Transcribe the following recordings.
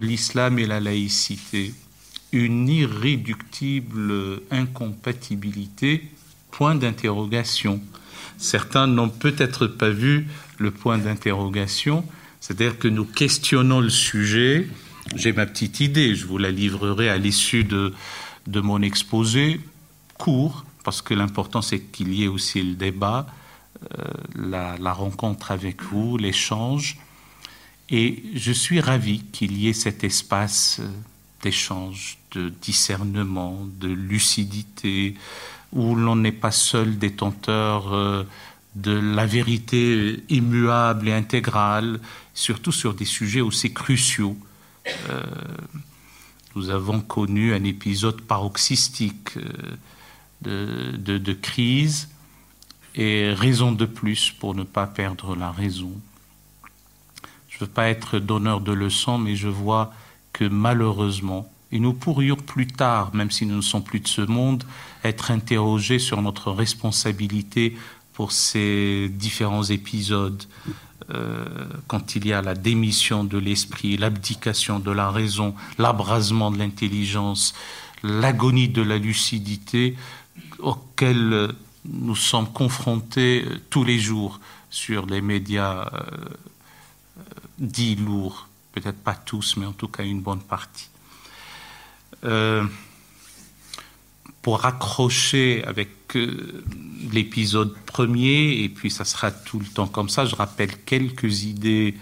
l'islam et la laïcité, une irréductible incompatibilité, point d'interrogation. Certains n'ont peut-être pas vu le point d'interrogation, c'est-à-dire que nous questionnons le sujet. J'ai ma petite idée, je vous la livrerai à l'issue de, de mon exposé, court, parce que l'important c'est qu'il y ait aussi le débat, euh, la, la rencontre avec vous, l'échange. Et je suis ravi qu'il y ait cet espace euh, d'échange, de discernement, de lucidité, où l'on n'est pas seul détenteur euh, de la vérité immuable et intégrale, surtout sur des sujets aussi cruciaux. Euh, nous avons connu un épisode paroxystique de, crise et raison de plus pour ne pas perdre la raison. Je ne veux pas être donneur de leçons, mais je vois que malheureusement, et nous pourrions plus tard, même si nous ne sommes plus de ce monde, être interrogés sur notre responsabilité pour ces différents épisodes, euh, quand il y a la démission de l'esprit, l'abdication de la raison, l'abrasement de l'intelligence, l'agonie de la lucidité, auxquels nous sommes confrontés tous les jours sur les médias euh, dit lourd, peut-être pas tous, mais en tout cas une bonne partie. Euh, pour accrocher avec euh, l'épisode premier, et puis ça sera tout le temps comme ça, je rappelle quelques idées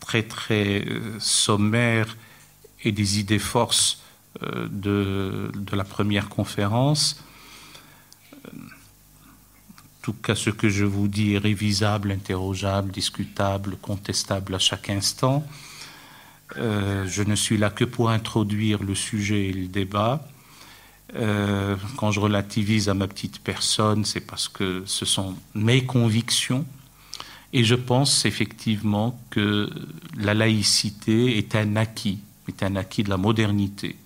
très très euh, sommaires et des idées forces de, la première conférence tout cas, ce que je vous dis est révisable, interrogeable, discutable, contestable à chaque instant. Euh, je ne suis là que pour introduire le sujet et le débat. Euh, quand je relativise à ma petite personne, c'est parce que ce sont mes convictions. Et je pense effectivement que la laïcité est un acquis, est un acquis de la modernité,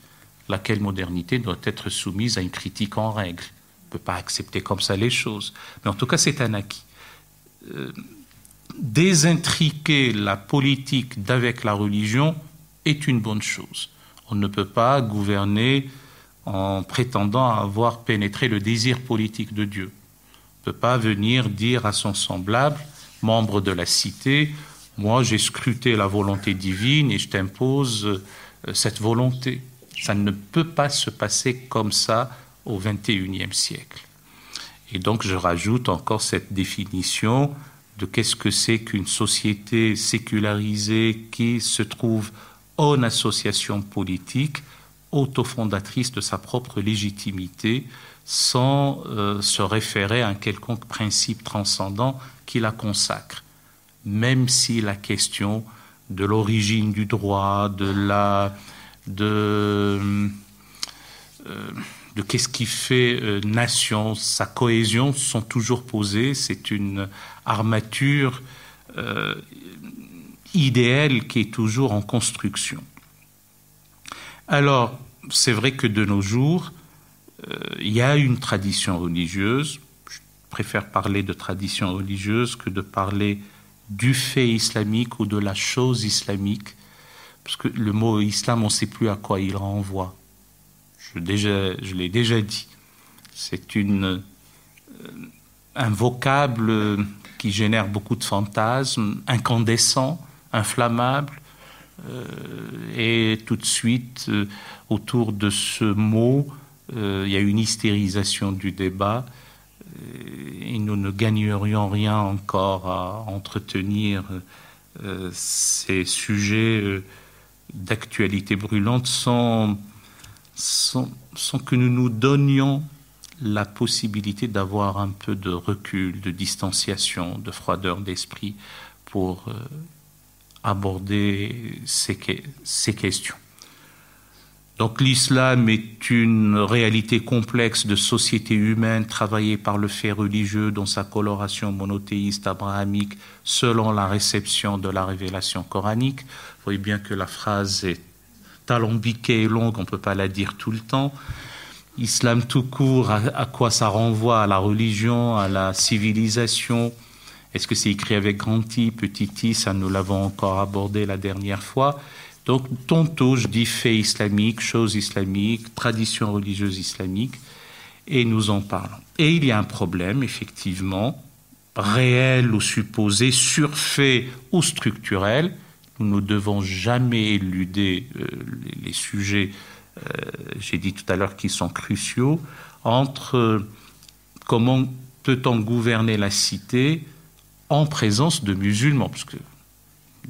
laquelle modernité doit être soumise à une critique en règle peut pas accepter comme ça les choses. Mais en tout cas, c'est un acquis. Euh, désintriquer la politique d'avec la religion est une bonne chose. On ne peut pas gouverner en prétendant avoir pénétré le désir politique de Dieu. On ne peut pas venir dire à son semblable, membre de la cité, moi j'ai scruté la volonté divine et je t'impose euh, cette volonté. Ça ne peut pas se passer comme ça au XXIe siècle. Et donc je rajoute encore cette définition de qu'est-ce que c'est qu'une société sécularisée qui se trouve en association politique, autofondatrice de sa propre légitimité, sans euh, se référer à un quelconque principe transcendant qui la consacre, même si la question de l'origine du droit, de la de euh, de qu'est-ce qui fait euh, nation, sa cohésion sont toujours posées. C'est une armature euh, idéale qui est toujours en construction. Alors, c'est vrai que de nos jours, euh, il y a une tradition religieuse. Je préfère parler de tradition religieuse que de parler du fait islamique ou de la chose islamique, parce que le mot islam, on ne sait plus à quoi il renvoie je, l'ai déjà dit. C'est euh, un vocable qui génère beaucoup de fantasmes, incandescent, inflammable, euh, et tout de suite, euh, autour de ce mot, il y a une hystérisation du débat, et nous ne gagnerions rien encore à entretenir ces sujets d'actualité brûlante sans sans, que nous nous donnions la possibilité d'avoir un peu de recul, de distanciation, de froideur d'esprit pour euh, aborder ces, ces questions. Donc l'islam est une réalité complexe de société humaine travaillée par le fait religieux dans sa coloration monothéiste abrahamique selon la réception de la révélation coranique. Vous voyez bien que la phrase est alambiquée et longue, on ne peut pas la dire tout le temps. Islam tout court, à, à, quoi ça renvoie? À la religion, à la civilisation? Est-ce que c'est écrit avec grand I, petit i? Ça, nous l'avons encore abordé la dernière fois. Donc, tantôt, je dis fait islamique, choses islamiques, tradition religieuse islamique, et nous en parlons. Et il y a un problème, effectivement, réel ou supposé, surfait ou structurel. Nous ne devons jamais éluder euh, les, sujets, euh, j'ai dit tout à l'heure, qui sont cruciaux, entre euh, comment peut-on gouverner la cité en présence de musulmans, parce que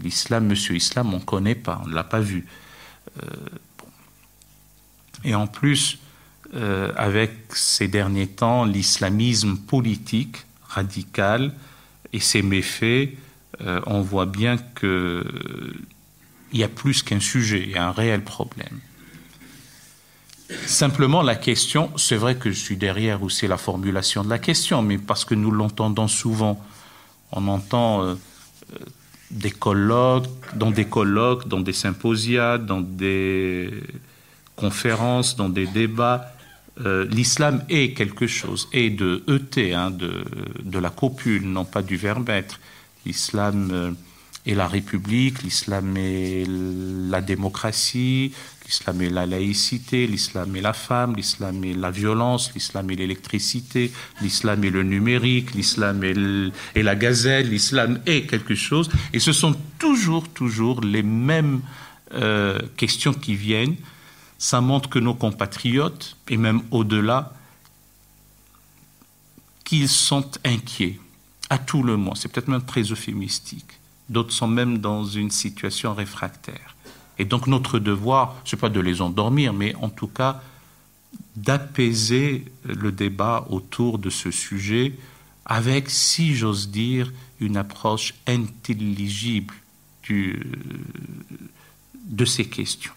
l'islam, monsieur islam, on ne connaît pas, on ne l'a pas vu. Et en plus, avec ces derniers temps, l'islamisme politique radical et ses méfaits, euh, on voit bien qu'il y a plus qu'un sujet, il y a un réel problème. Simplement, la question, c'est vrai que je suis derrière aussi la formulation de la question, mais parce que nous l'entendons souvent, on entend euh, des colloques, dans des colloques, dans des symposia, dans des conférences, dans des débats, euh, l'islam est quelque chose, est de ET, hein, de, de, la copule, non pas du verbe être. L'islam euh, est la République, l'islam est la démocratie, l'islam est la laïcité, l'islam est la femme, l'islam est la violence, l'islam est l'électricité, l'islam est le numérique, l'islam est, la gazelle, l'islam est quelque chose. Et ce sont toujours, toujours les mêmes euh, questions qui viennent ça montre que nos compatriotes, et même au-delà, qu'ils sont inquiets à tout le monde. C'est peut-être même très euphémistique. D'autres sont même dans une situation réfractaire. Et donc notre devoir, ce n'est pas de les endormir, mais en tout cas d'apaiser le débat autour de ce sujet avec, si j'ose dire, une approche intelligible du, de ces questions.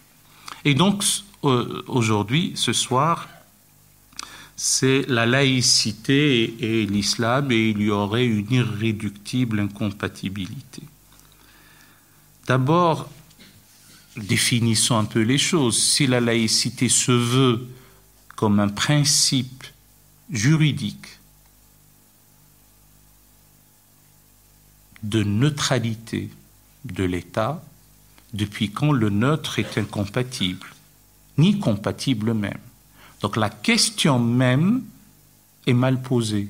Et donc, euh, aujourd'hui, ce soir, c'est la laïcité et, l'islam, et il y aurait une irréductible incompatibilité. D'abord, définissons un peu les choses. Si la laïcité se veut comme un principe juridique de neutralité de l'État, depuis quand le neutre est incompatible ni compatible même. Donc la question même est mal posée,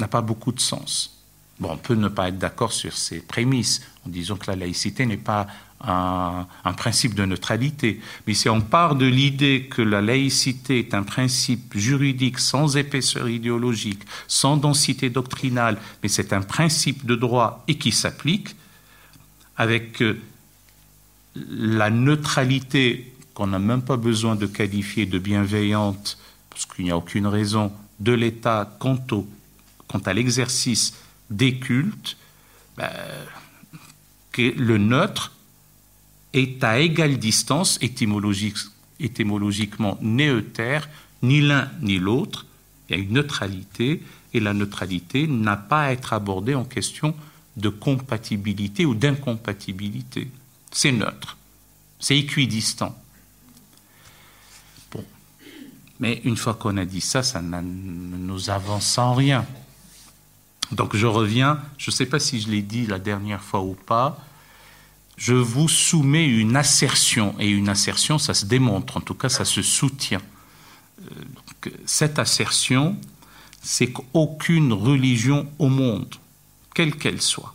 n'a pas beaucoup de sens. Bon, on peut ne pas être d'accord sur ces prémices, en disant que la laïcité n'est pas un, un, principe de neutralité. Mais si on part de l'idée que la laïcité est un principe juridique sans épaisseur idéologique, sans densité doctrinale, mais c'est un principe de droit et qui s'applique, avec euh, la neutralité qu'on n'a même pas besoin de qualifier de bienveillante, parce qu'il n'y a aucune raison, de l'État quant, à l'exercice des cultes, ben, que le neutre est à égale distance, étymologique, étymologiquement néeuter, ni l'un ni l'autre. Il y a une neutralité, et la neutralité n'a pas à être abordée en question de compatibilité ou d'incompatibilité. C'est neutre, c'est équidistant. Mais une fois qu'on a dit ça, ça ne nous avance en rien. Donc je reviens, je ne sais pas si je l'ai dit la dernière fois ou pas, je vous soumets une assertion, et une assertion, ça se démontre, en tout cas ça se soutient. Euh, cette assertion, c'est qu'aucune religion au monde, quelle qu'elle soit,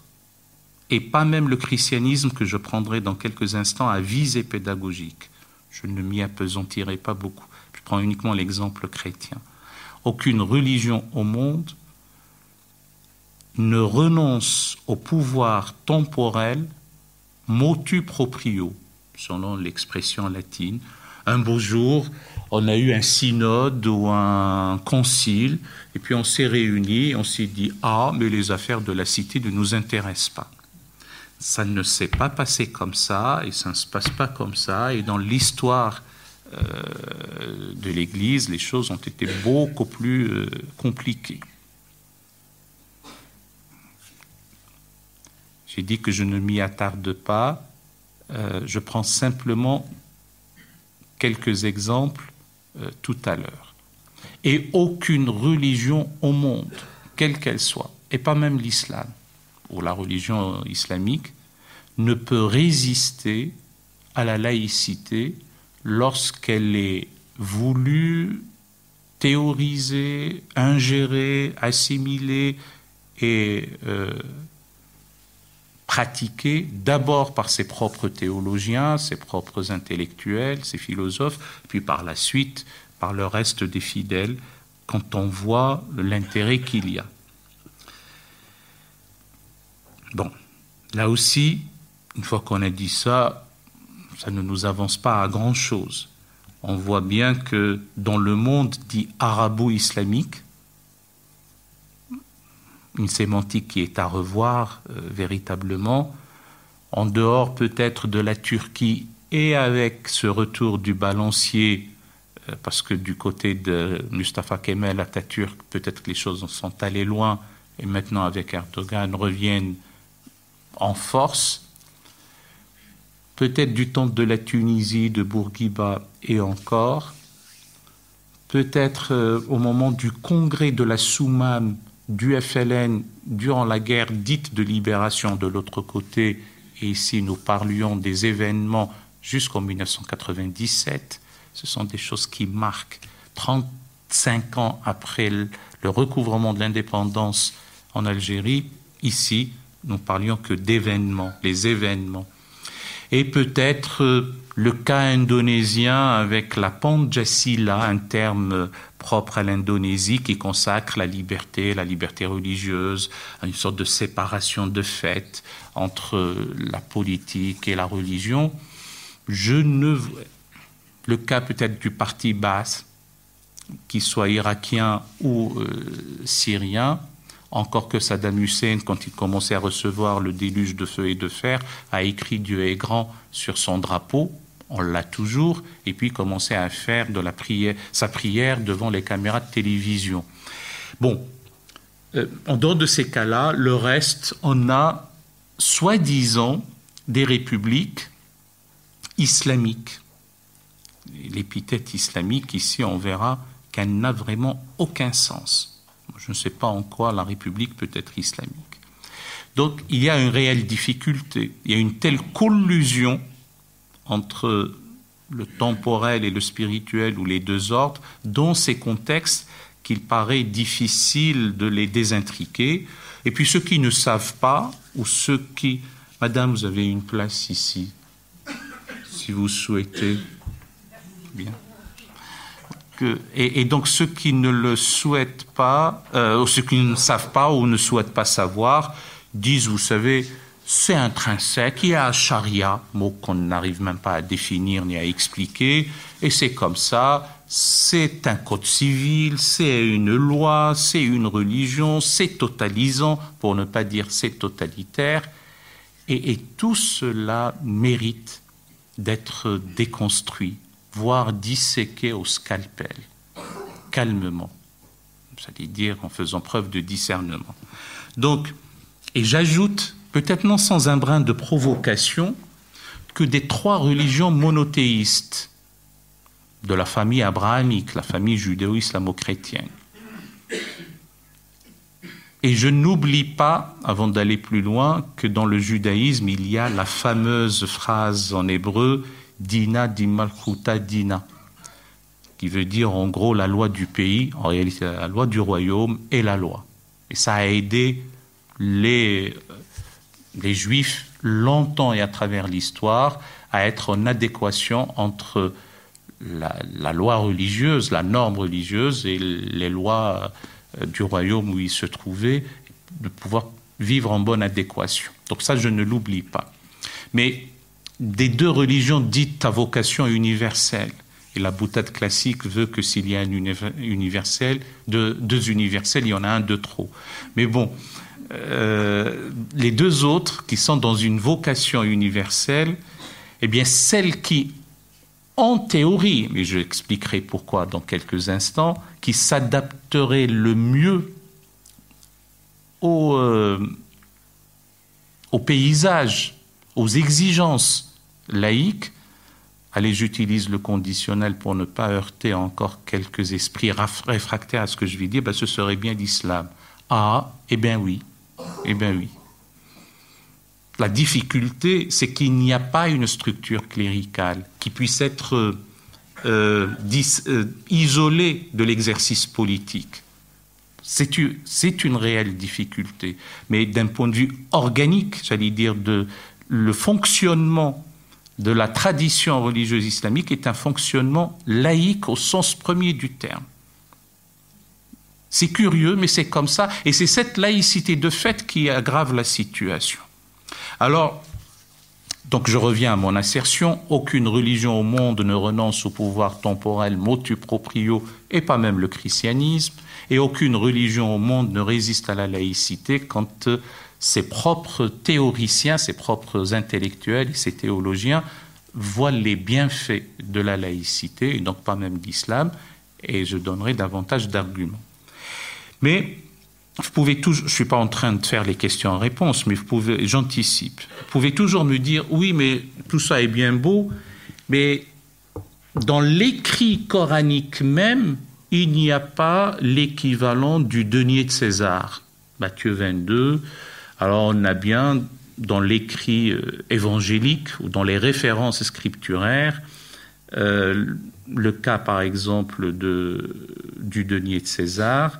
et pas même le christianisme que je prendrai dans quelques instants à visée pédagogique, je ne m'y appesantirai pas beaucoup, prends uniquement l'exemple chrétien. Aucune religion au monde ne renonce au pouvoir temporel motu proprio, selon l'expression latine. Un beau jour, on a eu un synode ou un concile, et puis on s'est réunis, on s'est dit Ah, mais les affaires de la cité ne nous intéressent pas. Ça ne s'est pas passé comme ça, et ça ne se passe pas comme ça, et dans l'histoire de l'Église, les choses ont été beaucoup plus euh, compliquées. J'ai dit que je ne m'y attarde pas, euh, je prends simplement quelques exemples tout à l'heure. Et aucune religion au monde, quelle qu'elle soit, et pas même l'islam ou la religion islamique, ne peut résister à la laïcité lorsqu'elle est voulue, théorisée, ingérée, assimilée et euh, pratiquée d'abord par ses propres théologiens, ses propres intellectuels, ses philosophes, puis par la suite par le reste des fidèles, quand on voit l'intérêt qu'il y a. Bon, là aussi, une fois qu'on a dit ça, ça ne nous avance pas à grand-chose. On voit bien que dans le monde dit arabo-islamique, une sémantique qui est à revoir euh, véritablement, en dehors peut-être de la Turquie et avec ce retour du balancier, euh, parce que du côté de Mustafa Kemal Atatürk, peut-être que les choses sont allées loin et maintenant avec Erdogan reviennent en force, peut-être du temps de la Tunisie, de Bourguiba et encore, peut-être euh, au moment du congrès de la Soumam du FLN durant la guerre dite de libération de l'autre côté, et ici nous parlions des événements jusqu'en 1997, ce sont des choses qui marquent 35 ans après le recouvrement de l'indépendance en Algérie, ici, nous parlions que d'événements, les événements. Et peut-être euh, le cas indonésien avec la Pancasila, un terme propre à l'Indonésie qui consacre la liberté, la liberté religieuse, une sorte de séparation de fait entre la politique et la religion. Je ne le cas peut-être du parti basse, qu'il soit irakien ou euh, syrien, encore que Saddam Hussein, quand il commençait à recevoir le déluge de feu et de fer, a écrit Dieu est grand sur son drapeau, on l'a toujours, et puis commençait à faire de la prière, sa prière devant les caméras de télévision. Bon, euh, en dehors de ces cas-là, le reste, on a soi-disant des républiques islamiques. L'épithète islamique, ici, on verra qu'elle n'a vraiment aucun sens. Je ne sais pas en quoi la République peut être islamique. Donc il y a une réelle difficulté, il y a une telle collusion entre le temporel et le spirituel ou les deux ordres dans ces contextes qu'il paraît difficile de les désintriquer. Et puis ceux qui ne savent pas, ou ceux qui... Madame, vous avez une place ici, si vous souhaitez. Bien et, donc ceux qui ne le souhaitent pas, euh, ceux qui ne savent pas ou ne souhaitent pas savoir, disent, vous savez, c'est intrinsèque, il y a un charia, mot qu'on n'arrive même pas à définir ni à expliquer, et c'est comme ça, c'est un code civil, c'est une loi, c'est une religion, c'est totalisant, pour ne pas dire c'est totalitaire, et tout cela mérite d'être déconstruit voire disséquer au scalpel, calmement, c'est-à-dire dire en faisant preuve de discernement. Donc, et j'ajoute, peut-être non sans un brin de provocation, que des trois religions monothéistes de la famille abrahamique, la famille judéo-islamo-chrétienne. Et je n'oublie pas, avant d'aller plus loin, que dans le judaïsme, il y a la fameuse phrase en hébreu Dina di Malchuta Dina, qui veut dire en gros la loi du pays, en réalité la loi du royaume et la loi. Et ça a aidé les, juifs longtemps et à travers l'histoire à être en adéquation entre la, la, loi religieuse, la norme religieuse et les lois euh, du royaume où ils se trouvaient, de pouvoir vivre en bonne adéquation. Donc ça, je ne l'oublie pas. Mais des deux religions dites à vocation universelle. Et la boutade classique veut que s'il y a un universel, deux, universels, il y en a un de trop. Mais bon, euh, les deux autres qui sont dans une vocation universelle, eh bien, celles qui, en théorie, mais je expliquerai pourquoi dans quelques instants, qui s'adapteraient le mieux au, euh, au paysage, aux exigences laïque, allez, j'utilise le conditionnel pour ne pas heurter encore quelques esprits réfractaires à ce que je vais dire, ben, ce serait bien l'islam. Ah, eh bien oui, eh bien oui. la difficulté, c'est qu'il n'y a pas une structure cléricale qui puisse être euh, euh, isolée de l'exercice politique. C'est une réelle difficulté. Mais d'un point de vue organique, j'allais dire, de, le fonctionnement de la tradition religieuse islamique est un fonctionnement laïque au sens premier du terme. C'est curieux, mais c'est comme ça. Et c'est cette laïcité de fait qui aggrave la situation. Alors, je reviens à mon assertion, aucune religion au monde ne renonce au pouvoir temporel motu proprio, et pas même le christianisme, et aucune religion au monde ne résiste à la laïcité quand ses propres théoriciens, ses propres intellectuels ses théologiens voient les bienfaits de la laïcité, et donc pas même d'islam, et je donnerai davantage d'arguments. Mais vous pouvez toujours, je suis pas en train de faire les questions en réponse, mais j'anticipe. Vous pouvez toujours me dire, oui, mais tout ça est bien beau, mais dans l'écrit coranique même, il n'y a pas l'équivalent du denier de César. Matthieu 22. Alors on a bien dans l'écrit euh, évangélique ou dans les références scripturaires euh, le cas par exemple de, du denier de César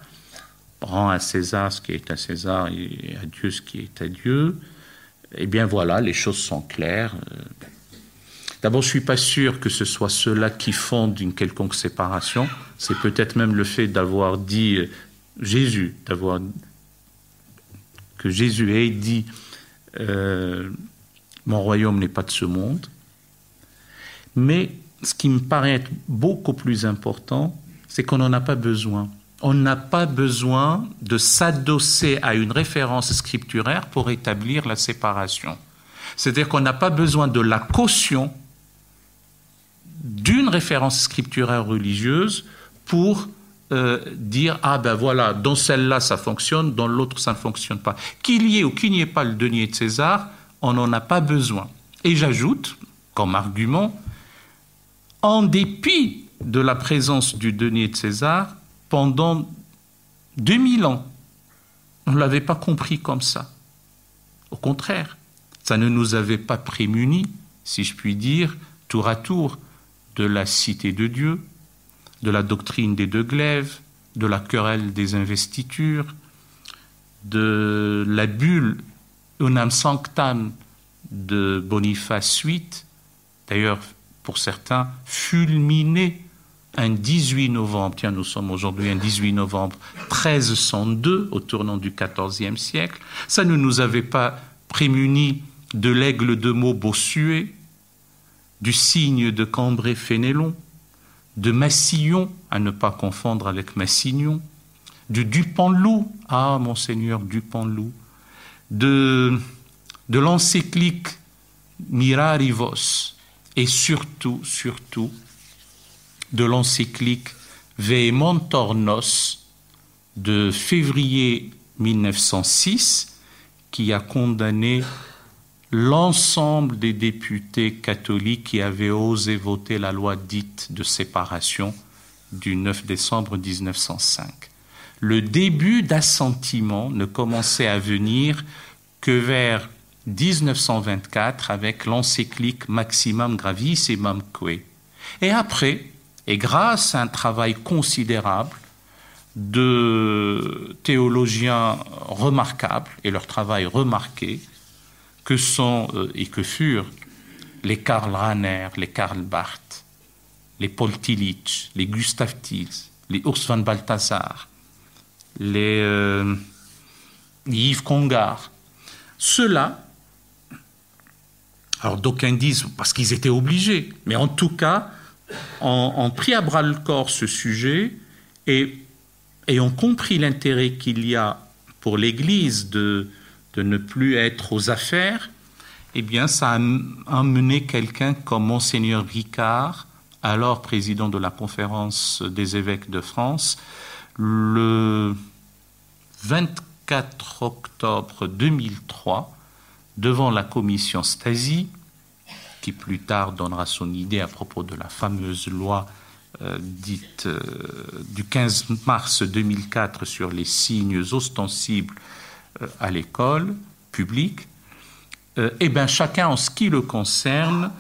rend à César ce qui est à César et à Dieu ce qui est à Dieu, eh bien voilà, les choses sont claires. D'abord, je ne suis pas sûr que ce soit cela qui fonde une quelconque séparation. C'est peut-être même le fait d'avoir dit Jésus, d'avoir que Jésus ait dit euh, mon royaume n'est pas de ce monde. Mais ce qui me paraît être beaucoup plus important, c'est qu'on n'en a pas besoin on n'a pas besoin de s'adosser à une référence scripturaire pour établir la séparation. C'est-à-dire qu'on n'a pas besoin de la caution d'une référence scripturaire religieuse pour euh, dire ah ben voilà, dans celle-là ça fonctionne, dans l'autre ça ne fonctionne pas. Qu'il y ait ou qu'il n'y ait pas le denier de César, on n'en a pas besoin. Et j'ajoute, comme argument, en dépit de la présence du denier de César, pendant 2000 ans. On ne l'avait pas compris comme ça. Au contraire, ça ne nous avait pas prémunis, si je puis dire, tour à tour, de la cité de Dieu, de la doctrine des deux glaives, de la querelle des investitures, de la bulle unam sanctam de Boniface VIII, d'ailleurs pour certains fulminée un 18 novembre, tiens, nous sommes aujourd'hui un 18 novembre 1302, au tournant du XIVe siècle, ça ne nous avait pas prémunis de l'aigle de Meaux Bossuet, du cygne de Cambrai-Fénélon, de Massillon, à ne pas confondre avec Massignon, du Dupanloup, ah, monseigneur Dupanloup, de, de l'encyclique Mirarivos, et surtout, surtout, de l'encyclique Vehementornos de février 1906 qui a condamné l'ensemble des députés catholiques qui avaient osé voter la loi dite de séparation du 9 décembre 1905. Le début d'assentiment ne commençait à venir que vers 1924 avec l'encyclique Maximum Gravissimum Que. Et après, et grâce à un travail considérable de théologiens remarquables et leur travail remarqué, que sont euh, et que furent les Karl Rahner, les Karl Barth, les Paul Tillich, les Gustav Thiels, les Urs van Balthasar, les euh, Yves Congar. Ceux-là, alors d'aucuns disent parce qu'ils étaient obligés, mais en tout cas, ont, pris à bras le corps ce sujet et, ont compris l'intérêt qu'il y a pour l'Église de, ne plus être aux affaires, eh bien, ça a amené quelqu'un comme Monseigneur Ricard, alors président de la conférence des évêques de France, le 24 octobre 2003, devant la commission Stasi, qui plus tard donnera son idée à propos de la fameuse loi euh, dite euh, du 15 mars 2004 sur les signes ostensibles à l'école publique, euh, eh bien, chacun, en ce qui le concerne,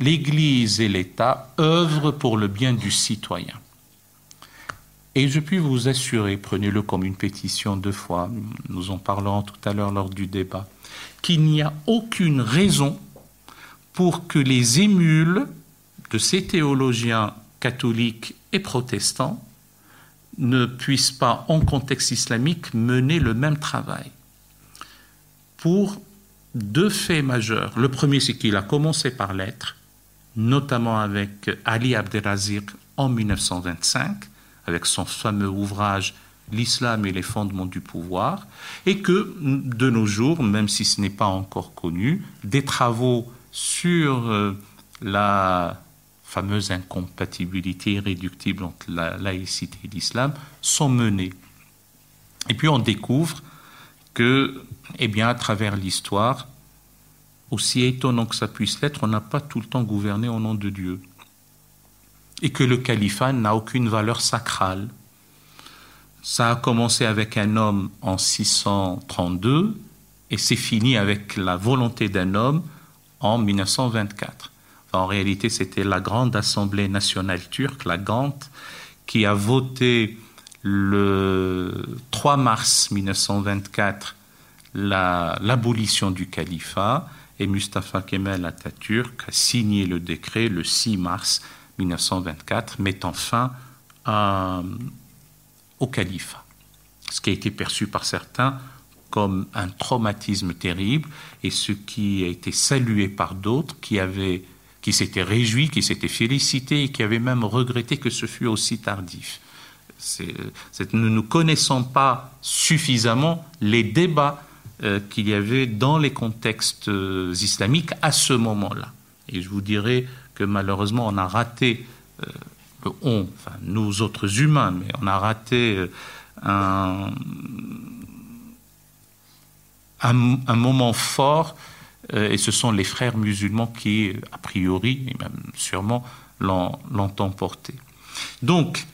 l'Église et l'État œuvrent pour le bien du citoyen. Et je puis vous assurer, prenez-le comme une pétition deux fois, nous en parlerons tout à l'heure lors du débat, qu'il n'y a aucune raison pour que les émules de ces théologiens catholiques et protestants ne puissent pas, en contexte islamique, mener le même travail. Pour deux faits majeurs. Le premier, c'est qu'il a commencé par l'être, notamment avec Ali Abdelaziz en 1925, avec son fameux ouvrage L'islam et les fondements du pouvoir, et que de nos jours, même si ce n'est pas encore connu, des travaux sur euh, la fameuse incompatibilité irréductible entre la laïcité et l'islam sont menés. Et puis on découvre que, eh bien, à travers l'histoire, aussi étonnant que ça puisse l'être, on n'a pas tout le temps gouverné au nom de Dieu et que le califat n'a aucune valeur sacrale. Ça a commencé avec un homme en 632 et c'est fini avec la volonté d'un homme en 1924. En réalité, c'était la grande assemblée nationale turque, la GANT, qui a voté le 3 mars 1924 l'abolition du califat et Mustafa Kemal Atatürk a signé le décret le 6 mars 1924, mettant fin au califat, ce qui a été perçu par certains comme un traumatisme terrible et ce qui a été salué par d'autres qui avaient qui s'étaient réjouis, qui s'étaient félicités et qui avaient même regretté que ce fût aussi tardif. nous ne connaissons pas suffisamment les débats euh, qu'il y avait dans les contextes euh, islamiques à ce moment-là. Et je vous dirais que malheureusement, on a raté, euh, on, enfin nous autres humains, mais on a raté un, moment fort, et ce sont les frères musulmans qui, a priori, et même sûrement, l'ont emporté. Donc,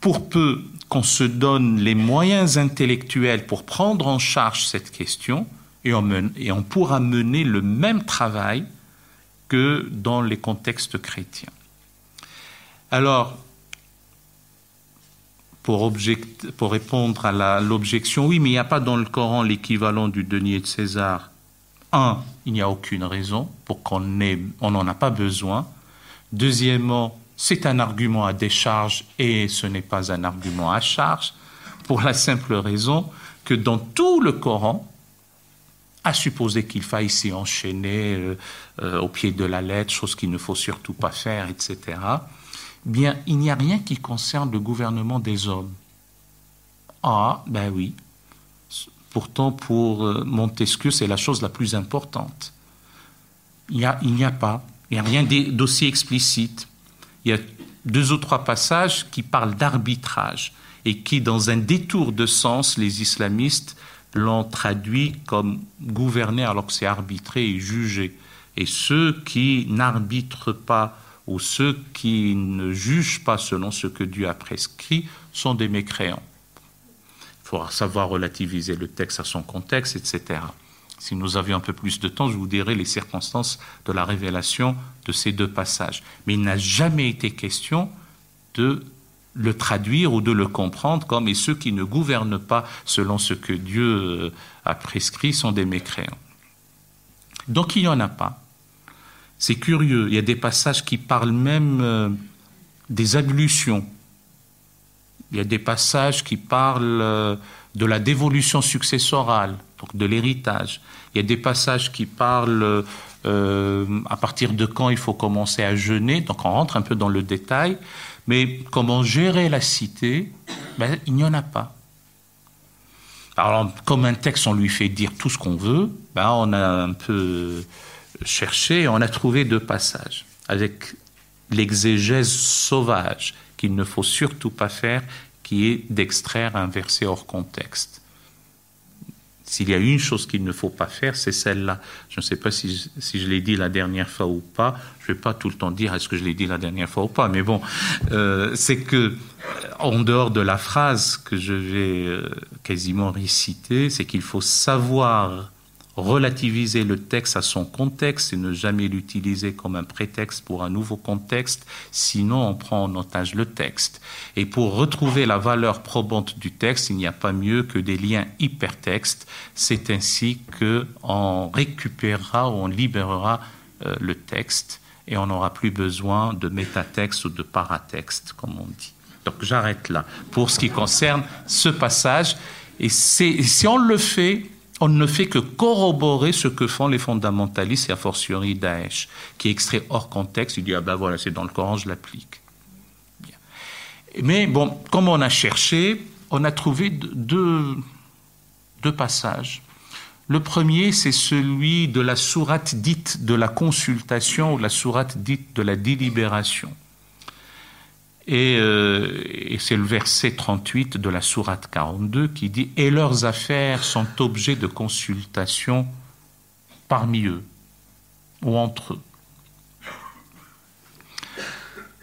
pour peu qu'on se donne les moyens intellectuels pour prendre en charge cette question, et on, pourra mener le même travail que dans les contextes chrétiens. Alors, pour, répondre à l'objection, oui, mais il n'y a pas dans le Coran l'équivalent du denier de César. Un, il n'y a aucune raison pour qu'on on n'en a pas besoin. Deuxièmement, c'est un argument à décharge et ce n'est pas un argument à charge, pour la simple raison que dans tout le Coran, à supposer qu'il faille s'y enchaîner euh, euh, au pied de la lettre, chose qu'il ne faut surtout pas faire, etc., bien, il n'y a rien qui concerne le gouvernement des hommes. Ah, ben oui. Pourtant, pour euh, Montesquieu, c'est la chose la plus importante. Il n'y a, a pas, il n'y a rien d'aussi explicite. Il y a deux ou trois passages qui parlent d'arbitrage et qui, dans un détour de sens, les islamistes l'ont traduit comme gouverner alors que c'est arbitrer et juger. Et ceux qui n'arbitrent pas ou ceux qui ne jugent pas selon ce que Dieu a prescrit sont des mécréants. Il faudra savoir relativiser le texte à son contexte, etc. Si nous avions un peu plus de temps, je vous dirai les circonstances de la révélation de ces deux passages. Mais il n'a jamais été question de le traduire ou de le comprendre comme et ceux qui ne gouvernent pas selon ce que Dieu euh, a prescrit sont des mécréants. Donc il n'y en a pas. C'est curieux, il y a des passages qui parlent même euh, des ablutions. Il y a des passages qui parlent euh, de la dévolution successorale, donc de l'héritage. Il y a des passages qui parlent à partir de quand il faut commencer à jeûner, donc on rentre un peu dans le détail. Mais comment gérer la cité ben, Il n'y en a pas. Alors, comme un texte, on lui fait dire tout ce qu'on veut, ben, on a un peu cherché on a trouvé deux passages avec l'exégèse sauvage qu'il ne faut surtout pas faire, qui est d'extraire un verset hors contexte. S'il y a une chose qu'il ne faut pas faire, c'est celle-là. Je ne sais pas si, je l'ai dit la dernière fois ou pas. Je ne vais pas tout le temps dire est-ce que je l'ai dit la dernière fois ou pas. Mais bon, euh, c'est que en dehors de la phrase que je vais euh, quasiment réciter, c'est qu'il faut savoir relativiser le texte à son contexte et ne jamais l'utiliser comme un prétexte pour un nouveau contexte, sinon on prend en otage le texte. Et pour retrouver la valeur probante du texte, il n'y a pas mieux que des liens hypertextes. C'est ainsi qu'on récupérera ou on libérera euh, le texte et on n'aura plus besoin de métatexte ou de paratexte, comme on dit. Donc j'arrête là pour ce qui concerne ce passage. Et si on le fait, on ne fait que corroborer ce que font les fondamentalistes et a fortiori Daesh, qui extrait hors contexte, il dit ah ben voilà, c'est dans le Coran, je l'applique. Mais bon, comme on a cherché, on a trouvé deux, deux passages. Le premier, c'est celui de la sourate dite de la consultation ou la sourate dite de la délibération. Euh, et, c'est le verset 38 de la sourate 42 qui dit Et leurs affaires sont objets de consultation parmi eux ou entre eux.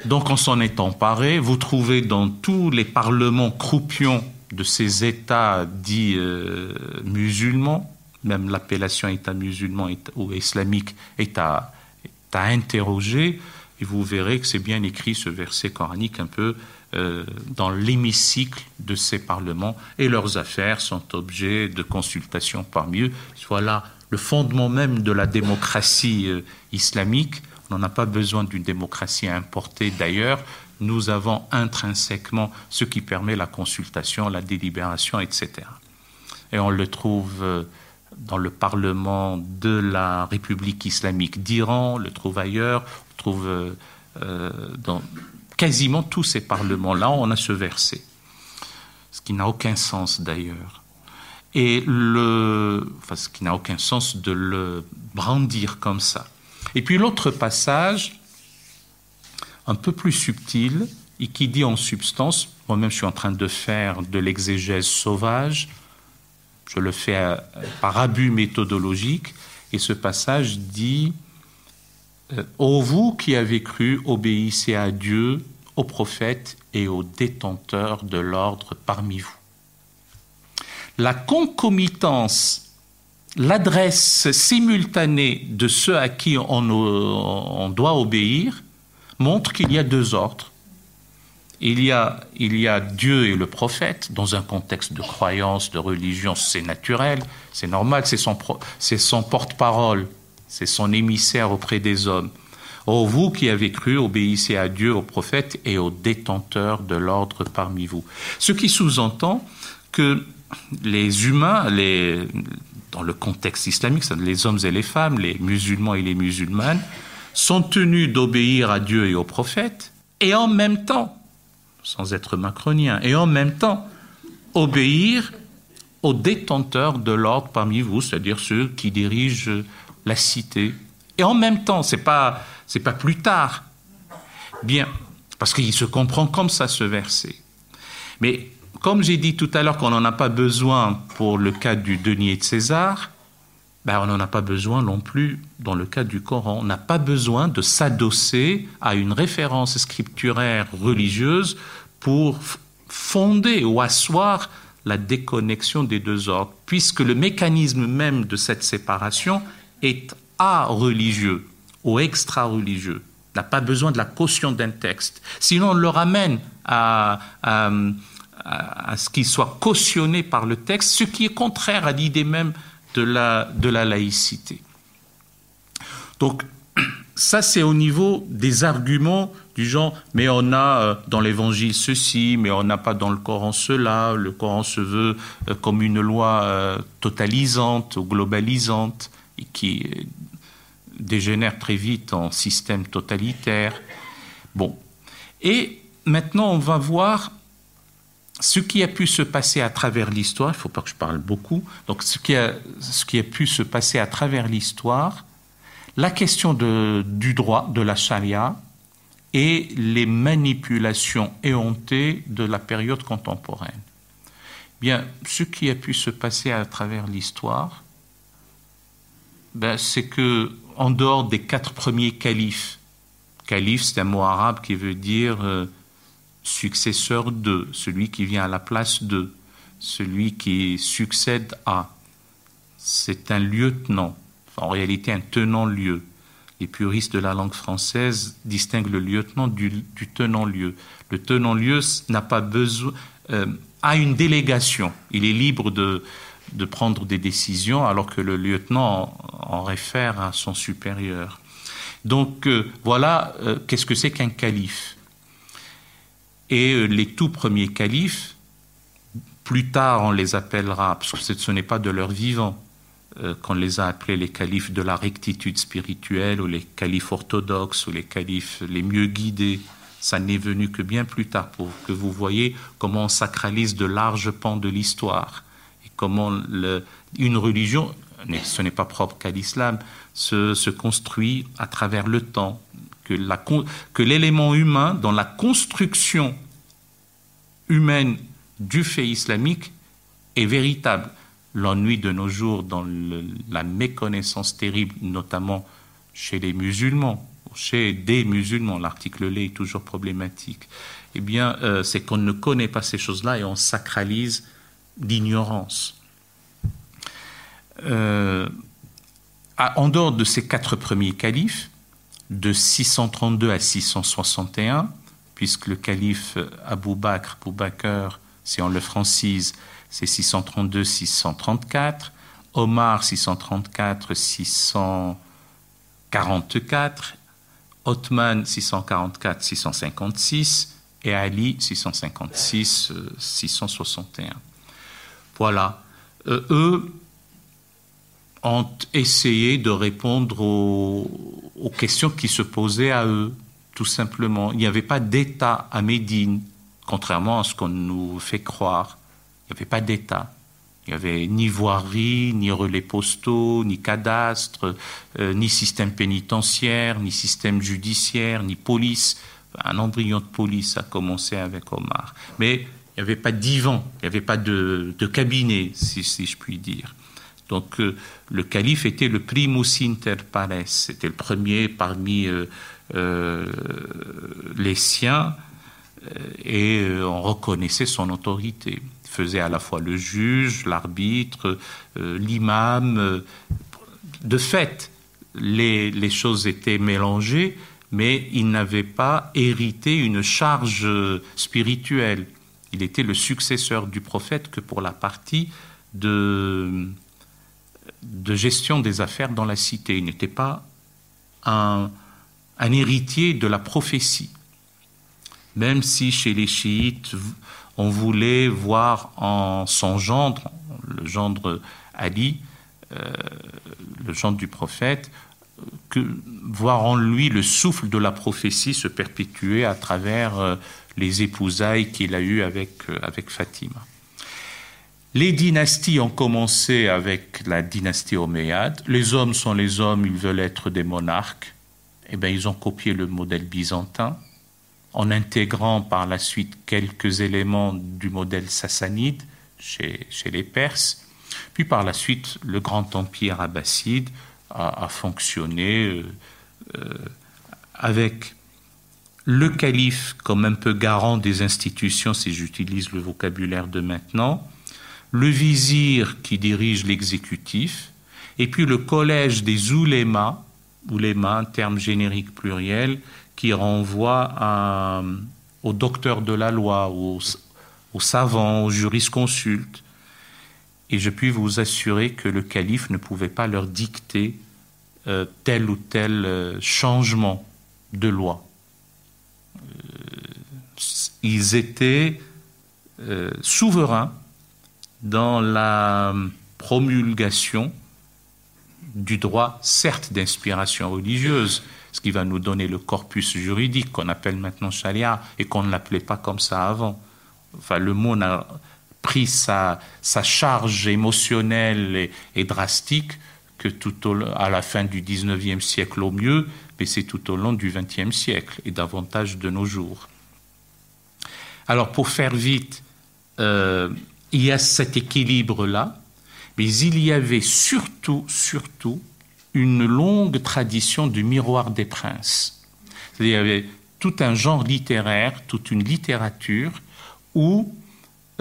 Donc on s'en est emparé. Vous trouvez dans tous les parlements croupions de ces États dits euh, musulmans, même l'appellation État musulman ou islamique est à, est à interroger, et vous verrez que c'est bien écrit ce verset coranique un peu euh, dans l'hémicycle de ces parlements, et leurs affaires sont objets de consultation parmi eux. Voilà le fondement même de la démocratie euh, islamique. On n'en a pas besoin d'une démocratie importée d'ailleurs. Nous avons intrinsèquement ce qui permet la consultation, la délibération, etc. Et on le trouve euh, dans le Parlement de la République islamique d'Iran, on le trouve ailleurs, euh, euh, dans quasiment tous ces parlements-là, on a ce verset, ce qui n'a aucun sens d'ailleurs. Et le, ce qui n'a aucun sens de le brandir comme ça. Et puis l'autre passage, un peu plus subtil, et qui dit en substance, moi-même je suis en train de faire de l'exégèse sauvage, je le fais euh, par abus méthodologique, et ce passage dit ô vous qui avez cru, obéissez à Dieu, aux prophètes et aux détenteurs de l'ordre parmi vous. La concomitance, l'adresse simultanée de ceux à qui on, doit obéir montre qu'il y a deux ordres. Il y, a, il y a Dieu et le prophète, dans un contexte de croyance, de religion, c'est naturel, c'est normal, c'est son porte-parole c'est son émissaire auprès des hommes. Ô vous qui avez cru, obéissez à Dieu, aux prophètes et aux détenteurs de l'ordre parmi vous. Ce qui sous-entend que les humains, dans le contexte islamique, les hommes et les femmes, les musulmans et les musulmanes, sont tenus d'obéir à Dieu et aux prophètes, et en même temps, sans être macronien, et en même temps, obéir aux détenteurs de l'ordre parmi vous, c'est-à-dire ceux qui dirigent la cité. Et en même temps, c'est pas c'est pas plus tard. Bien, parce qu'il se comprend comme ça ce verset. Mais comme j'ai dit tout à l'heure qu'on n'en a pas besoin pour le cas du denier de César, ben on n'en a pas besoin non plus dans le cas du Coran. On n'a pas besoin de s'adosser à une référence scripturaire religieuse pour fonder ou asseoir la déconnexion des deux ordres, puisque le mécanisme même de cette séparation est a-religieux ou extra-religieux, n'a pas besoin de la caution d'un texte. Sinon, on le ramène à, à, ce qu'il soit cautionné par le texte, ce qui est contraire à l'idée même de la, de la laïcité. Donc, ça, c'est au niveau des arguments du genre, mais on a euh, dans l'évangile ceci, mais on n'a pas dans le Coran cela, le Coran se veut euh, comme une loi euh, totalisante ou globalisante qui dégénère très vite en système totalitaire. Bon. Et maintenant, on va voir ce qui a pu se passer à travers l'histoire. Il ne faut pas que je parle beaucoup. Donc, ce qui a, ce qui a pu se passer à travers l'histoire, la question de, du droit, de la charia, et les manipulations éhontées de la période contemporaine. Bien, ce qui a pu se passer à travers l'histoire, ben, c'est que, en dehors des quatre premiers califes, calife c'est un mot arabe qui veut dire euh, successeur de, celui qui vient à la place de, celui qui succède à. C'est un lieutenant, en réalité un tenant-lieu. Les puristes de la langue française distinguent le lieutenant du, tenant-lieu. Le tenant-lieu n'a pas besoin, euh, a une délégation. Il est libre de, de prendre des décisions alors que le lieutenant en, réfère à son supérieur. Donc euh, voilà, euh, qu'est-ce que c'est qu'un calife? Et les tout premiers califes, plus tard on les appellera, parce que ce n'est pas de leur vivant, euh, qu'on les a appelés les califes de la rectitude spirituelle, ou les califes orthodoxes, ou les califes les mieux guidés. Ça n'est venu que bien plus tard pour que vous voyez comment on sacralise de larges pans de l'histoire comment une religion, ce n'est pas propre qu'à l'islam, se, construit à travers le temps, que l'élément humain dans la construction humaine du fait islamique est véritable. L'ennui de nos jours dans la méconnaissance terrible, notamment chez les musulmans, chez des musulmans, l'article L est toujours problématique, eh bien, euh, c'est qu'on ne connaît pas ces choses-là et on sacralise l'ignorance. Euh, en dehors de ces quatre premiers califes, de 632 à 661, puisque le calife Abou Bakr, Abou Bakr, si on le francise, c'est 632-634, Omar 634-644, Othman 644-656 et Ali 656-661. Voilà. Euh, eux ont essayé de répondre aux, questions qui se posaient à eux, tout simplement. Il n'y avait pas d'État à Médine, contrairement à ce qu'on nous fait croire. Il n'y avait pas d'État. Il n'y avait ni voirie, ni relais postaux, ni cadastre, euh, ni système pénitentiaire, ni système judiciaire, ni police. Un embryon de police a commencé avec Omar. Mais n'y avait pas divan, il n'y avait pas de, cabinet, si, je puis dire. Donc euh, le calife était le primus inter pares, c'était le premier parmi euh, les siens et on reconnaissait son autorité faisait à la fois le juge, l'arbitre, euh, l'imam. Euh, de fait, les, choses étaient mélangées, mais il n'avait pas hérité une charge spirituelle. Il était le successeur du prophète que pour la partie de, gestion des affaires dans la cité. Il n'était pas un, héritier de la prophétie. Même si chez les chiites, on voulait voir en son gendre, le gendre Ali, euh, le gendre du prophète, voir en lui le souffle de la prophétie se perpétuer à travers euh, les épousailles qu'il a eues avec, euh, avec Fatima. Les dynasties ont commencé avec la dynastie omeyyade. Les hommes sont les hommes, ils veulent être des monarques. Eh bien, ils ont copié le modèle byzantin en intégrant par la suite quelques éléments du modèle sassanide chez, les Perses. Puis par la suite, le grand empire abbasside a, fonctionné euh, euh, avec le calife comme un peu garant des institutions, si j'utilise le vocabulaire de maintenant, le vizir qui dirige l'exécutif, et puis le collège des oulémas, oulémas, terme générique pluriel, qui renvoie au docteur de la loi, aux, savants, aux jurisconsultes. Et je puis vous assurer que le calife ne pouvait pas leur dicter euh, tel ou tel euh, changement de loi. Euh, ils étaient souverains dans la promulgation du droit, certes d'inspiration religieuse, ce qui va nous donner le corpus juridique qu'on appelle maintenant charia et qu'on ne l'appelait pas comme ça avant. Enfin, le mot a pris sa, sa charge émotionnelle et, drastique que tout au, à la fin du 19e siècle au mieux, mais c'est tout au long du 20e siècle et davantage de nos jours. Alors pour faire vite, euh, il y a cet équilibre-là, mais il y avait surtout, surtout, une longue tradition du miroir des princes. Il y avait tout un genre littéraire, toute une littérature où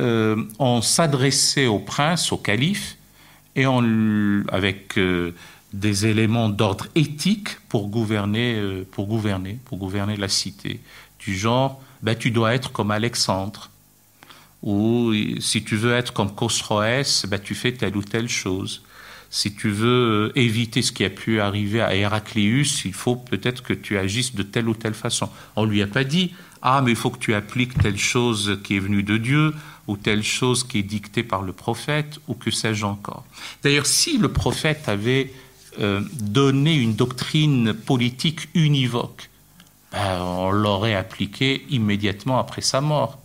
euh, on s'adressait au prince, au calife, et avec euh, des éléments d'ordre éthique pour gouverner, pour gouverner, pour gouverner la cité, du genre, ben, tu dois être comme Alexandre, ou si tu veux être comme Khosroès, ben, tu fais telle ou telle chose. Si tu veux éviter ce qui a pu arriver à Héraclius, il faut peut-être que tu agisses de telle ou telle façon. On lui a pas dit ah mais il faut que tu appliques telle chose qui est venue de Dieu ou telle chose qui est dictée par le prophète ou que sais-je encore. D'ailleurs, si le prophète avait euh, donné une doctrine politique univoque, ben, on l'aurait appliquée immédiatement après sa mort.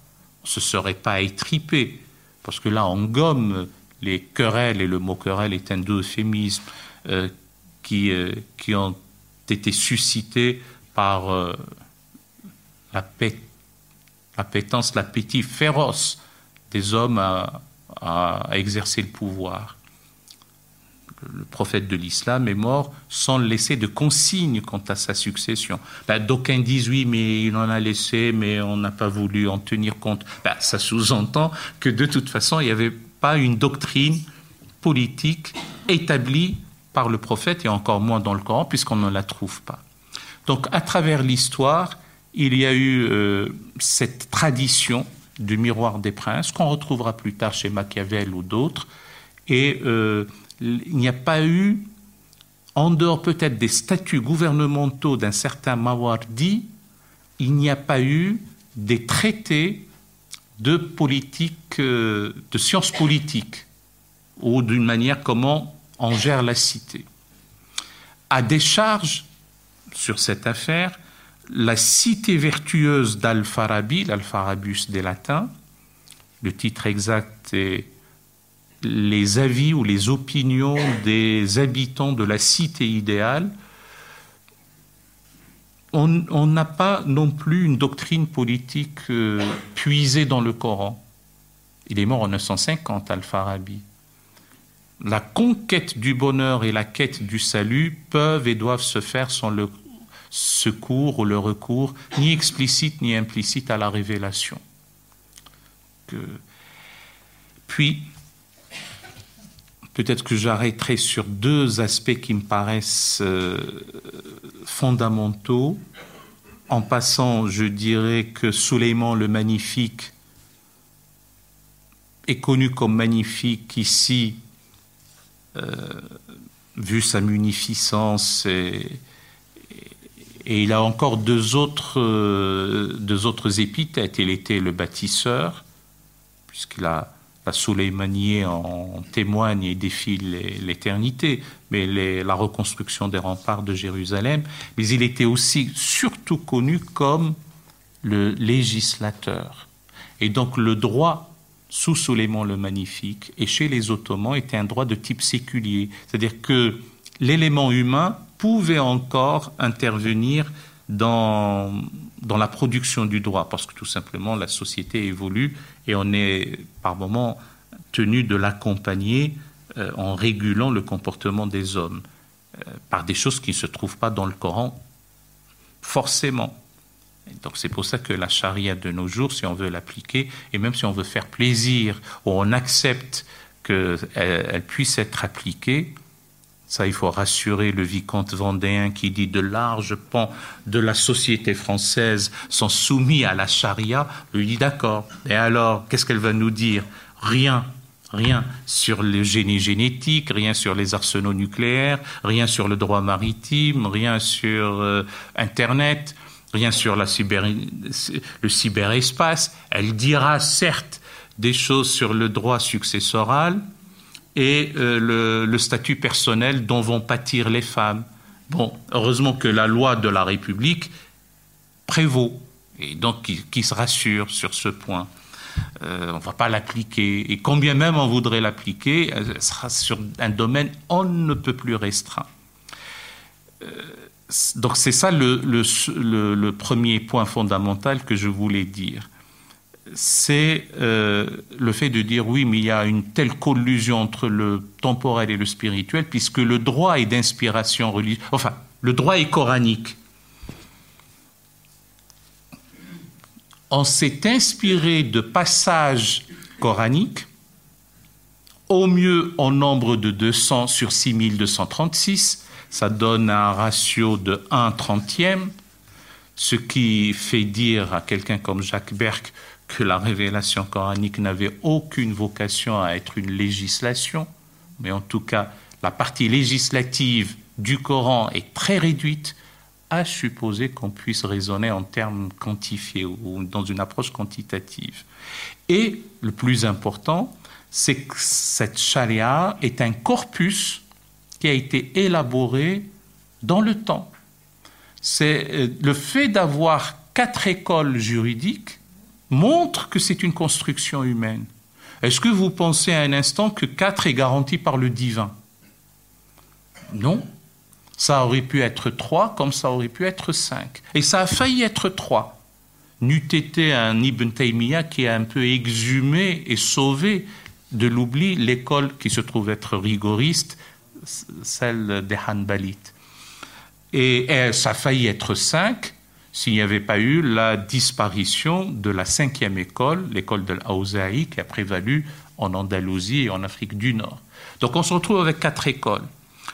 On ne se serait pas étripé, parce que là, on gomme les querelles, et le mot querelle est un euphémisme, euh, qui, euh, qui ont été suscités par euh, l'appétence, l'appétit féroce des hommes à, exercer le pouvoir. Le prophète de l'islam est mort sans laisser de consigne quant à sa succession. Ben, D'aucuns disent oui, mais il en a laissé, mais on n'a pas voulu en tenir compte. Ben, ça sous-entend que de toute façon, il n'y avait pas une doctrine politique établie par le prophète et encore moins dans le Coran puisqu'on ne la trouve pas. Donc à travers l'histoire, il y a eu euh, cette tradition du miroir des princes qu'on retrouvera plus tard chez Machiavel ou d'autres et euh, il n'y a pas eu, en dehors peut-être des statuts gouvernementaux d'un certain Mawardi, il n'y a pas eu des traités de politique, euh, de sciences politiques, ou d'une manière comment on gère la cité. À décharge sur cette affaire, la cité vertueuse d'Al-Farabi, l'Al-Farabus des Latins, le titre exact est Les avis ou les opinions des habitants de la cité idéale, on n'a pas non plus une doctrine politique euh, puisée dans le Coran. Il est mort en 950, Al-Farabi. La conquête du bonheur et la quête du salut peuvent et doivent se faire sans le secours ou le recours, ni explicite ni implicite, à la révélation. Puis, peut-être que j'arrêterai sur deux aspects qui me paraissent euh, fondamentaux. En passant, je dirais que Suleiman le Magnifique est connu comme magnifique ici, euh, vu sa munificence, et, et, il a encore deux autres, euh, deux autres épithètes. Il était le bâtisseur, puisqu'il a la en témoigne et défile l'éternité, mais la reconstruction des remparts de Jérusalem. Mais il était aussi surtout connu comme le législateur. Et donc le droit sous Soleiman le Magnifique et chez les Ottomans était un droit de type séculier, c'est-à-dire que l'élément humain pouvait encore intervenir dans, dans la production du droit, parce que tout simplement la société évolue et on est par moments tenu de l'accompagner euh, en régulant le comportement des hommes euh, par des choses qui ne se trouvent pas dans le Coran forcément. donc c'est pour ça que la charia de nos jours, si on veut l'appliquer, et même si on veut faire plaisir, ou on accepte qu'elle elle puisse être appliquée, ça, il faut rassurer le vicomte vendéen qui dit de larges pans de la société française sont soumis à la charia. Lui dit d'accord. Et alors, qu'est-ce qu'elle va nous dire? Rien. Rien sur le génie génétique, rien sur les arsenaux nucléaires, rien sur le droit maritime, rien sur euh, Internet, rien sur le cyberespace. Elle dira certes des choses sur le droit successoral, et euh, le, statut personnel dont vont pâtir les femmes. Bon, heureusement que la loi de la République prévaut, et donc qui, se rassure sur ce point. Euh, on ne va pas l'appliquer. Et combien même on voudrait l'appliquer, elle sera sur un domaine on ne peut plus restreint. Euh, donc c'est ça le, premier point fondamental que je voulais dire. C'est euh, le fait de dire oui, mais il y a une telle collusion entre le temporel et le spirituel, puisque le droit est d'inspiration religieuse, enfin, le droit est coranique. On s'est inspiré de passages coraniques, au mieux en nombre de 200 sur 6236, ça donne un ratio de 1 trentième, ce qui fait dire à quelqu'un comme Jacques Berck que la révélation coranique n'avait aucune vocation à être une législation, mais en tout cas, la partie législative du Coran est très réduite, à supposer qu'on puisse raisonner en termes quantifiés ou dans une approche quantitative. Et le plus important, c'est que cette charia est un corpus qui a été élaboré dans le temps. C'est euh, le fait d'avoir quatre écoles juridiques montre que c'est une construction humaine. Est-ce que vous pensez à un instant que 4 est garanti par le divin? Non. Ça aurait pu être 3 comme ça aurait pu être 5. Et ça a failli être 3. N'eût été un Ibn Taymiyyah qui a un peu exhumé et sauvé de l'oubli l'école qui se trouve être rigoriste, celle des Hanbalites. Et, et ça a failli être 5 s'il n'y avait pas eu la disparition de la cinquième école, l'école de l'Aouzaï, qui a prévalu en Andalousie et en Afrique du Nord. Donc on se retrouve avec quatre écoles.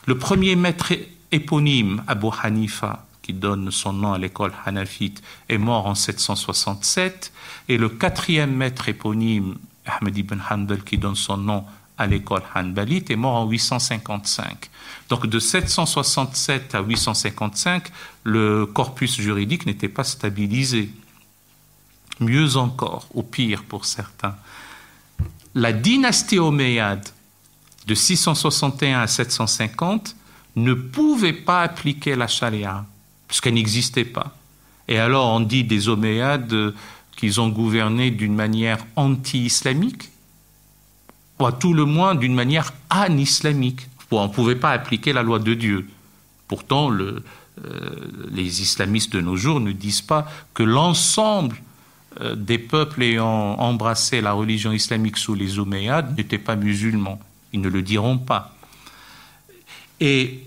Le premier maître éponyme, Abu Hanifa, qui donne son nom à l'école hanafite, est mort en 767, et le quatrième maître éponyme, Ahmed ibn Hanbal, qui donne son nom à l'école hanbalite, est mort en 855. Donc de 767 à 855, le corpus juridique n'était pas stabilisé. Mieux encore, au pire pour certains, la dynastie omeyyade de 661 à 750 ne pouvait pas appliquer la charia, puisqu'elle n'existait pas. Et alors on dit des omeyyades qu'ils ont gouverné d'une manière anti-islamique, ou à tout le moins d'une manière anislamique on ne pouvait pas appliquer la loi de Dieu. Pourtant, euh, les islamistes de nos jours ne disent pas que l'ensemble euh, des peuples ayant embrassé la religion islamique sous les Omeyyades n'étaient pas musulmans. Ils ne le diront pas. Et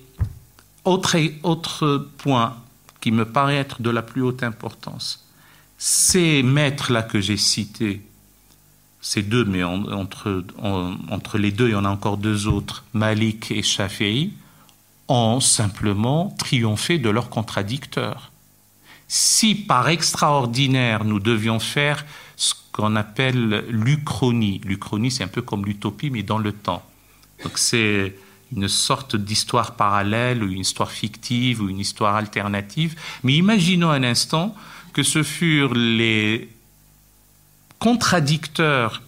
autre point qui me paraît être de la plus haute importance, ces maîtres-là que j'ai cités, ces deux, mais entre, entre les deux, il y en a encore deux autres, Malik et Shafi'i, ont simplement triomphé de leurs contradicteurs. Si par extraordinaire nous devions faire ce qu'on appelle l'Uchronie, l'Uchronie c'est un peu comme l'utopie mais dans le temps. Donc c'est une sorte d'histoire parallèle ou une histoire fictive ou une histoire alternative. Mais imaginons un instant que ce furent les contradicteurs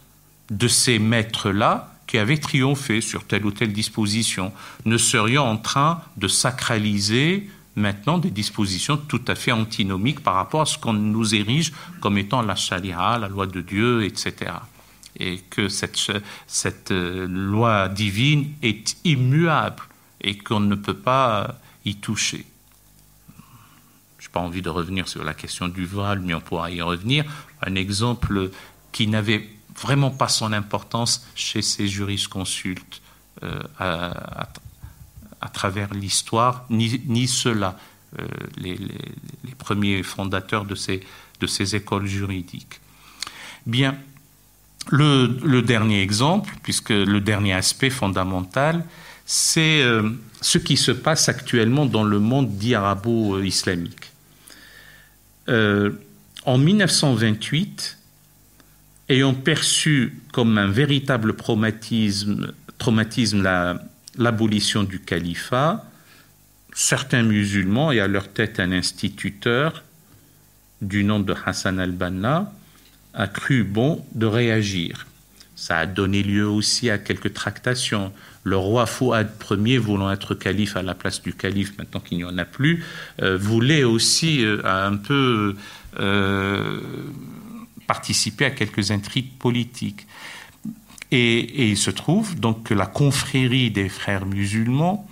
de ces maîtres-là qui avaient triomphé sur telle ou telle disposition. Ne serions en train de sacraliser maintenant des dispositions tout à fait antinomiques par rapport à ce qu'on nous érige comme étant la charia, la loi de Dieu, etc. Et que cette, cette euh, loi divine est immuable et qu'on ne peut pas y toucher pas envie de revenir sur la question du voile, mais on pourra y revenir. Un exemple qui n'avait vraiment pas son importance chez ces jurisconsultes euh, à, travers l'histoire, ni, ni ceux-là, euh, les, premiers fondateurs de ces, de ces écoles juridiques. Bien, le, dernier exemple, puisque le dernier aspect fondamental, c'est euh, ce qui se passe actuellement dans le monde dit arabo-islamique. Euh, en 1928, ayant perçu comme un véritable traumatisme, traumatisme l'abolition du califat, certains musulmans, et à leur tête un instituteur du nom de Hassan al-Banna, a cru bon de réagir. Ça a donné lieu aussi à quelques tractations. Le roi Fouad Ier, voulant être calife à la place du calife, maintenant qu'il n'y en a plus, euh, voulait aussi euh, un peu euh, participer à quelques intrigues politiques. Et, il se trouve donc que la confrérie des frères musulmans,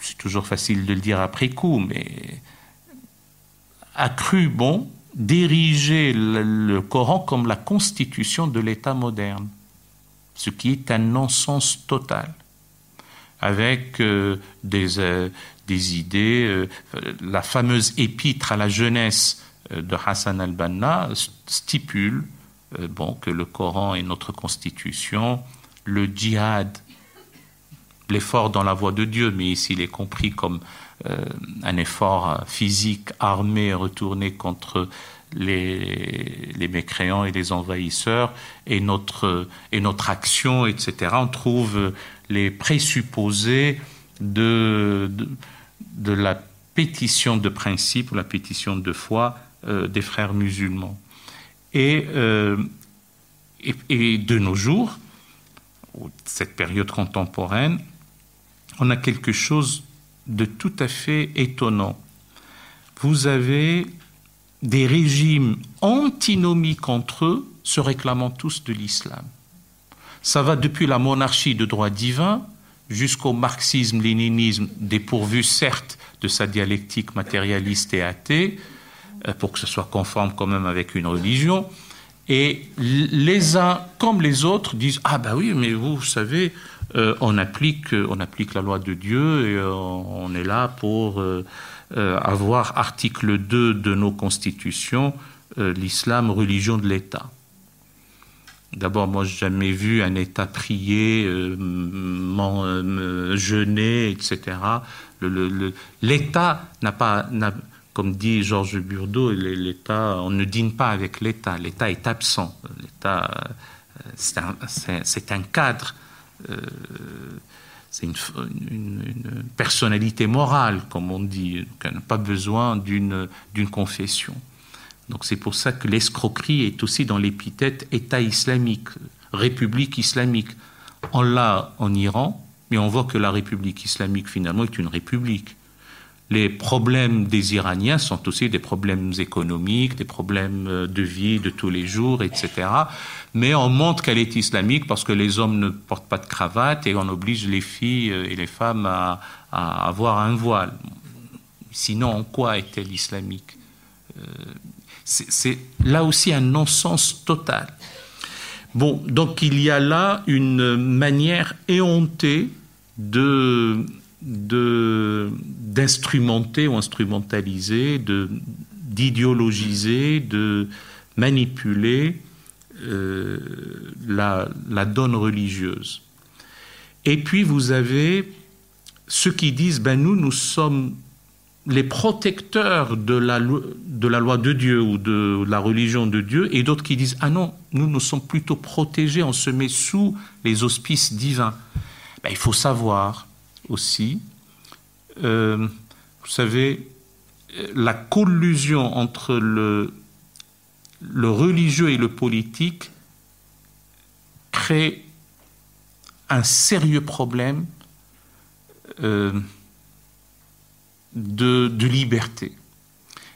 c'est toujours facile de le dire après coup, mais a cru bon d'ériger le, Coran comme la constitution de l'État moderne, ce qui est un non-sens total, avec euh, des, euh, des, idées. Euh, la fameuse épître à la jeunesse de Hassan al-Banna stipule bon, que le Coran est notre constitution, le djihad, l'effort dans la voie de Dieu, mais ici il est compris comme un effort physique armé retourné contre les, mécréants et les envahisseurs et notre, et notre action, etc. On trouve les présupposés de, de, la pétition de principe ou la pétition de foi euh, des frères musulmans. Et, euh, et, et, de nos jours, cette période contemporaine, on a quelque chose de tout à fait étonnant. Vous avez des régimes antinomiques entre eux se réclamant tous de l'islam. Ça va depuis la monarchie de droit divin jusqu'au marxisme-léninisme, dépourvu certes de sa dialectique matérialiste et athée, euh, pour que ce soit conforme quand même avec une religion. Et les uns comme les autres disent Ah ben oui, mais vous, savez, euh, on, applique, on applique la loi de Dieu et euh, on est là pour euh, avoir article 2 de nos constitutions, l'islam, religion de l'État. D'abord, moi, j'ai jamais vu un État prier, jeûner, etc. L'État n'a pas, comme dit Georges Burdeau, l'État, on ne dîne pas avec l'État. L'État est absent. L'État, c'est un, cadre euh, c'est une, personnalité morale, comme on dit, qui n'a pas besoin d'une confession. Donc c'est pour ça que l'escroquerie est aussi dans l'épithète État islamique, République islamique. On l'a en Iran, mais on voit que la République islamique finalement est une république les problèmes des Iraniens sont aussi des problèmes économiques, des problèmes euh, de vie de tous les jours, etc. Mais on montre qu'elle est islamique parce que les hommes ne portent pas de cravate et on oblige les filles euh, et les femmes à, avoir un voile. Sinon, en quoi est-elle islamique euh, C'est là aussi un non-sens total. Bon, donc il y a là une manière éhontée de d'instrumenter ou instrumentaliser, d'idéologiser, de, manipuler euh, la, la, donne religieuse. Et puis vous avez ceux qui disent, ben nous, nous sommes les protecteurs de la, de la loi de Dieu ou de la religion de Dieu, et d'autres qui disent, ah non, nous, nous sommes plutôt protégés, on se met sous les auspices divins. Ben, il faut savoir aussi. Euh, vous savez, la collusion entre le, religieux et le politique crée un sérieux problème euh, de, de, liberté.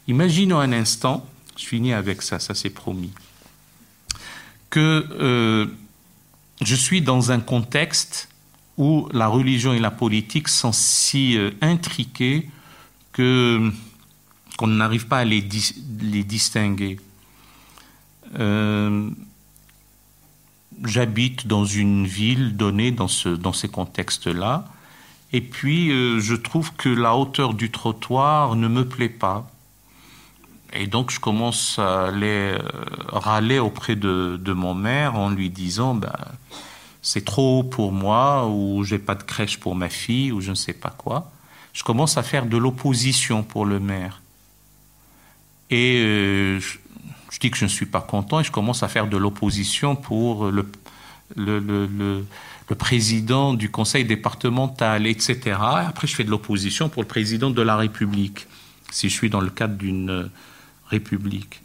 Imaginons un instant, je finis avec ça, ça c'est promis, que euh, je suis dans un contexte où la religion et la politique sont si euh, intriquées que qu'on n'arrive pas à les, distinguer. Euh, j'habite dans une ville donnée dans, ce, dans ces contextes-là, et puis euh, je trouve que la hauteur du trottoir ne me plaît pas. Et donc je commence à aller râler auprès de, mon maire en lui disant, ben, c'est trop pour moi, ou j'ai pas de crèche pour ma fille, ou je ne sais pas quoi. Je commence à faire de l'opposition pour le maire. Et euh, je, dis que je ne suis pas content et je commence à faire de l'opposition pour le, le, président du conseil départemental, etc. après, je fais de l'opposition pour le président de la République, si je suis dans le cadre d'une république.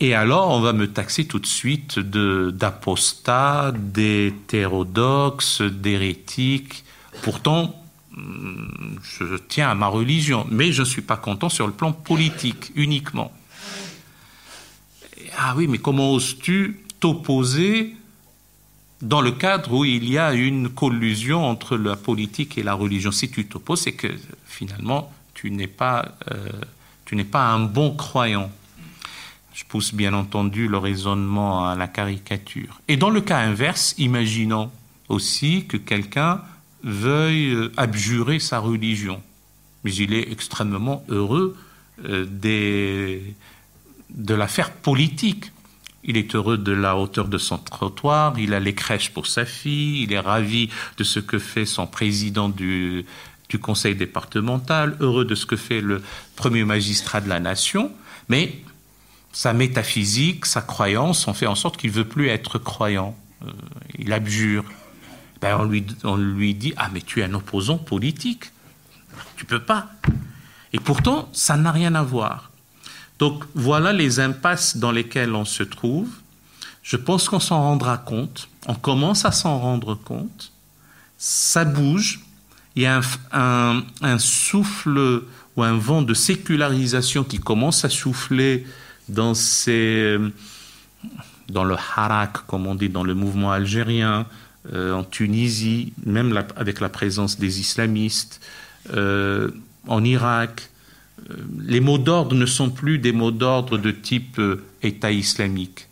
Et alors, on va me taxer tout de suite d'apostat, d'hétérodoxe, d'hérétique. Pourtant, hmm, je tiens à ma religion, mais je ne suis pas content sur le plan politique uniquement. Ah oui, mais comment oses-tu t'opposer dans le cadre où il y a une collusion entre la politique et la religion? Si tu t'opposes, c'est que finalement, tu n'es pas, euh, tu n'es pas un bon croyant. Je pousse bien entendu le raisonnement à la caricature. Et dans le cas inverse, imaginons aussi que quelqu'un veuille euh, abjurer sa religion. Mais il est extrêmement heureux euh, de l'affaire politique. Il est heureux de la hauteur de son trottoir, il a les crèches pour sa fille, il est ravi de ce que fait son président du, du conseil départemental, heureux de ce que fait le premier magistrat de la nation, mais sa métaphysique, sa croyance ont fait en sorte qu'il veut plus être croyant. Euh, il abjure. Ben on, lui, on lui dit Ah, mais tu es un opposant politique. Tu peux pas. Et pourtant, ça n'a rien à voir. Donc voilà les impasses dans lesquelles on se trouve. Je pense qu'on s'en rendra compte. On commence à s'en rendre compte. Ça bouge. Il y a un, un souffle ou un vent de sécularisation qui commence à souffler dans, le harak, comme on dit, dans le mouvement algérien, euh, en Tunisie, même avec la présence des islamistes, euh, en Irak. Euh, les mots d'ordre ne sont plus des mots d'ordre de type État islamique.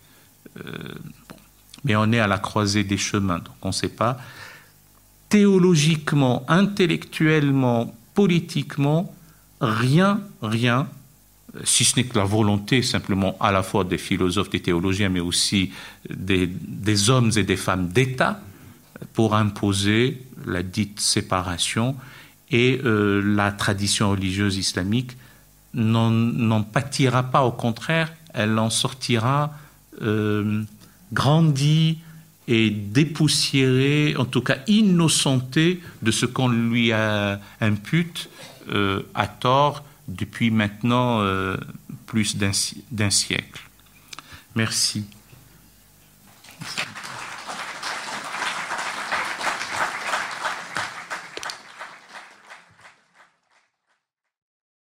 Mais on est à la croisée des chemins, donc on ne sait pas. Théologiquement, intellectuellement, politiquement, rien, rien si ce n'est que la volonté simplement à la fois des philosophes, des théologiens, mais aussi des, hommes et des femmes d'État pour imposer la dite séparation et euh, la tradition religieuse islamique n'en pâtira pas, au contraire, elle en sortira euh, grandie et dépoussiérée, en tout cas innocentée de ce qu'on lui impute euh, à tort depuis maintenant euh, plus d'un siècle. Merci.